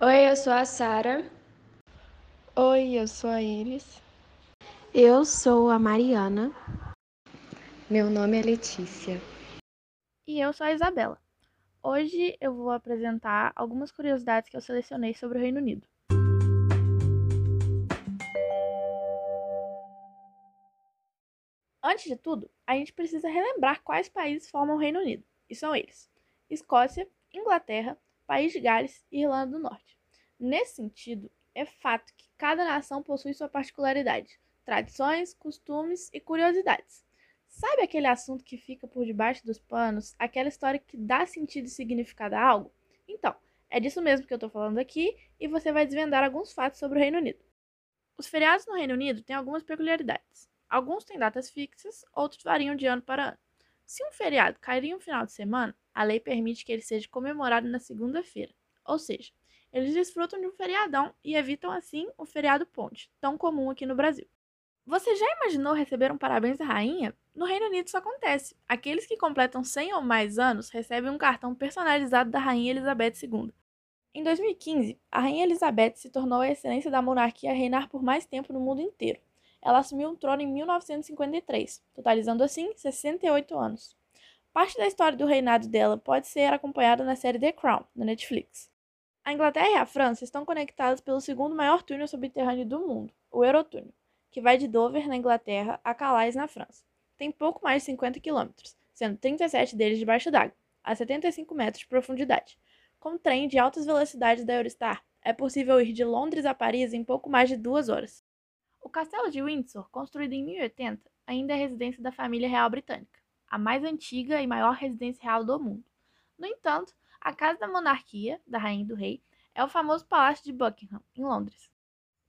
Oi, eu sou a Sara. Oi, eu sou a Iris. Eu sou a Mariana. Meu nome é Letícia. E eu sou a Isabela. Hoje eu vou apresentar algumas curiosidades que eu selecionei sobre o Reino Unido. Antes de tudo, a gente precisa relembrar quais países formam o Reino Unido. E são eles: Escócia, Inglaterra, País de Gales e Irlanda do Norte. Nesse sentido, é fato que cada nação possui sua particularidade, tradições, costumes e curiosidades. Sabe aquele assunto que fica por debaixo dos panos, aquela história que dá sentido e significado a algo? Então, é disso mesmo que eu estou falando aqui e você vai desvendar alguns fatos sobre o Reino Unido. Os feriados no Reino Unido têm algumas peculiaridades. Alguns têm datas fixas, outros variam de ano para ano. Se um feriado cair em um final de semana, a lei permite que ele seja comemorado na segunda-feira. Ou seja, eles desfrutam de um feriadão e evitam assim o feriado ponte, tão comum aqui no Brasil. Você já imaginou receber um parabéns da rainha? No Reino Unido isso acontece. Aqueles que completam 100 ou mais anos recebem um cartão personalizado da rainha Elizabeth II. Em 2015, a rainha Elizabeth se tornou a excelência da monarquia a reinar por mais tempo no mundo inteiro ela assumiu o trono em 1953, totalizando assim 68 anos. Parte da história do reinado dela pode ser acompanhada na série The Crown, na Netflix. A Inglaterra e a França estão conectadas pelo segundo maior túnel subterrâneo do mundo, o Eurotúnel, que vai de Dover, na Inglaterra, a Calais, na França. Tem pouco mais de 50 quilômetros, sendo 37 deles debaixo d'água, a 75 metros de profundidade. Com trem de altas velocidades da Eurostar, é possível ir de Londres a Paris em pouco mais de duas horas. O Castelo de Windsor, construído em 1080, ainda é residência da família real britânica, a mais antiga e maior residência real do mundo. No entanto, a casa da monarquia, da rainha e do rei, é o famoso Palácio de Buckingham, em Londres.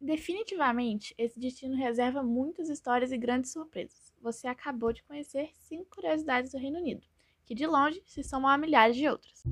Definitivamente, esse destino reserva muitas histórias e grandes surpresas. Você acabou de conhecer cinco curiosidades do Reino Unido, que de longe se somam a milhares de outras.